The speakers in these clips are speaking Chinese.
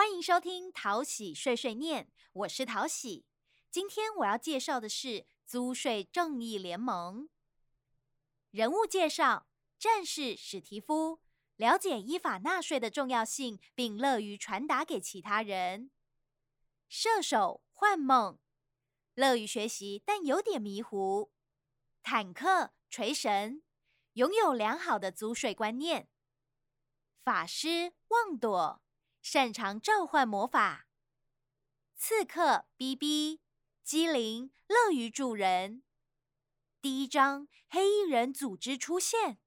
欢迎收听淘喜碎碎念，我是淘喜。今天我要介绍的是租税正义联盟。人物介绍：战士史蒂夫，了解依法纳税的重要性，并乐于传达给其他人。射手幻梦，乐于学习，但有点迷糊。坦克锤神，拥有良好的租税观念。法师妄朵，擅长召唤魔法。刺客 B B，机灵，乐于助人。第一章，黑衣人组织出现。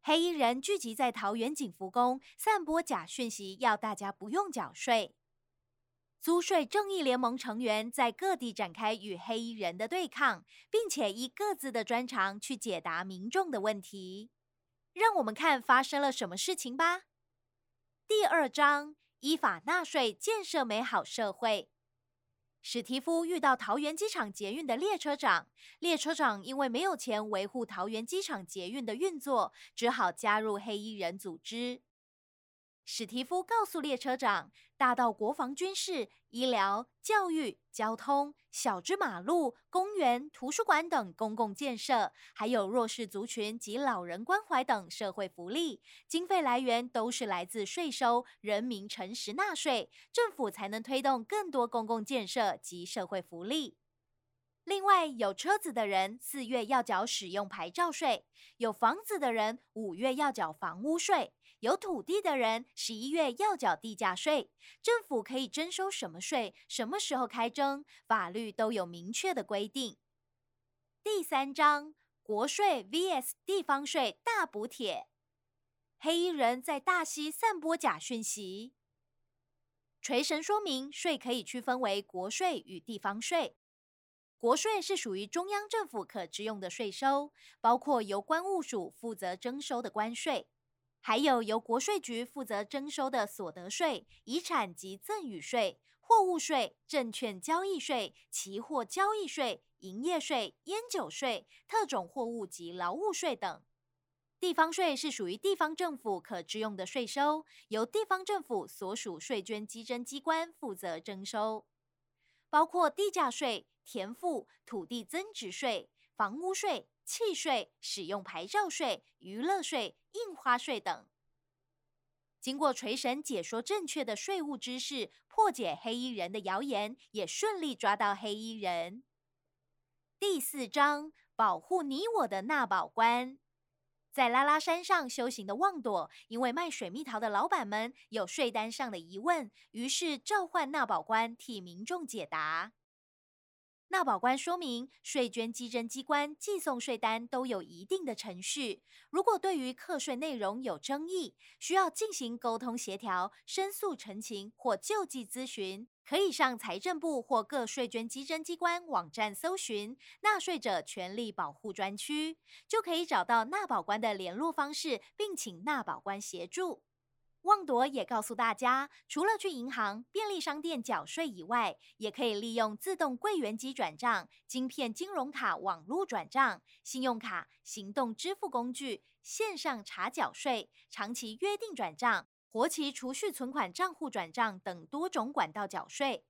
黑衣人聚集在桃园景福宫，散播假讯息，要大家不用缴税。租税正义联盟成员在各地展开与黑衣人的对抗，并且依各自的专长去解答民众的问题。让我们看发生了什么事情吧。第二章：依法纳税，建设美好社会。史蒂夫遇到桃园机场捷运的列车长，列车长因为没有钱维护桃园机场捷运的运作，只好加入黑衣人组织。史蒂夫告诉列车长，大到国防军事、医疗、教育、交通，小至马路、公园、图书馆等公共建设，还有弱势族群及老人关怀等社会福利，经费来源都是来自税收，人民诚实纳税，政府才能推动更多公共建设及社会福利。另外，有车子的人四月要缴使用牌照税；有房子的人五月要缴房屋税；有土地的人十一月要缴地价税。政府可以征收什么税，什么时候开征，法律都有明确的规定。第三章：国税 vs 地方税大补帖。黑衣人在大溪散播假讯息。锤神说明，税可以区分为国税与地方税。国税是属于中央政府可支用的税收，包括由关务署负责征收的关税，还有由国税局负责征收的所得税、遗产及赠与税、货物税、证券交易税、期货交易税、营业税、烟酒税、特种货物及劳务税等。地方税是属于地方政府可支用的税收，由地方政府所属税捐稽征机关负责征收，包括地价税。田赋、土地增值税、房屋税、契税、使用牌照税、娱乐税、印花税等。经过锤神解说正确的税务知识，破解黑衣人的谣言，也顺利抓到黑衣人。第四章：保护你我的纳宝官。在拉拉山上修行的旺朵，因为卖水蜜桃的老板们有税单上的疑问，于是召唤纳宝官替民众解答。纳保官说明，税捐稽征机关寄送税单都有一定的程序。如果对于课税内容有争议，需要进行沟通协调、申诉陈情或救济咨询，可以上财政部或各税捐稽征机关网站搜寻“纳税者权利保护专区”，就可以找到纳保官的联络方式，并请纳保官协助。旺朵也告诉大家，除了去银行、便利商店缴税以外，也可以利用自动柜员机转账、晶片金融卡网络转账、信用卡、行动支付工具、线上查缴税、长期约定转账、活期储蓄存款账户转账等多种管道缴税。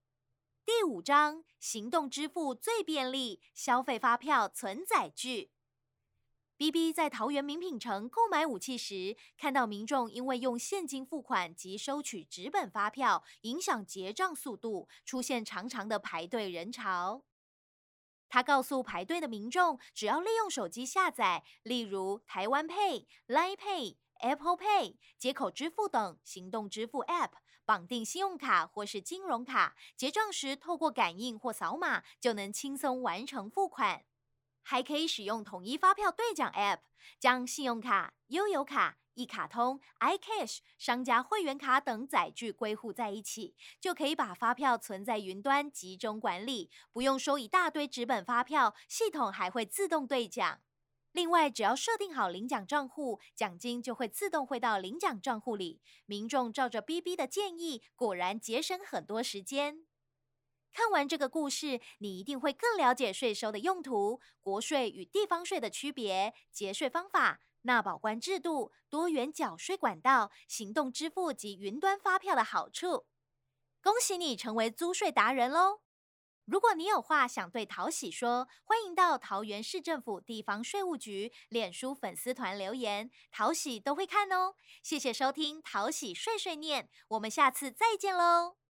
第五章，行动支付最便利，消费发票存载具。B B 在桃园名品城购买武器时，看到民众因为用现金付款及收取纸本发票，影响结账速度，出现长长的排队人潮。他告诉排队的民众，只要利用手机下载，例如台湾 Pay、Line Pay、Apple Pay、接口支付等行动支付 App，绑定信用卡或是金融卡，结账时透过感应或扫码，就能轻松完成付款。还可以使用统一发票兑奖 App，将信用卡、悠游卡、一卡通、iCash、商家会员卡等载具归户在一起，就可以把发票存在云端集中管理，不用收一大堆纸本发票，系统还会自动兑奖。另外，只要设定好领奖账户，奖金就会自动汇到领奖账户里。民众照着 BB 的建议，果然节省很多时间。看完这个故事，你一定会更了解税收的用途、国税与地方税的区别、节税方法、纳保官制度、多元缴税管道、行动支付及云端发票的好处。恭喜你成为租税达人喽！如果你有话想对桃喜说，欢迎到桃园市政府地方税务局脸书粉丝团留言，桃喜都会看哦。谢谢收听桃喜碎碎念，我们下次再见喽。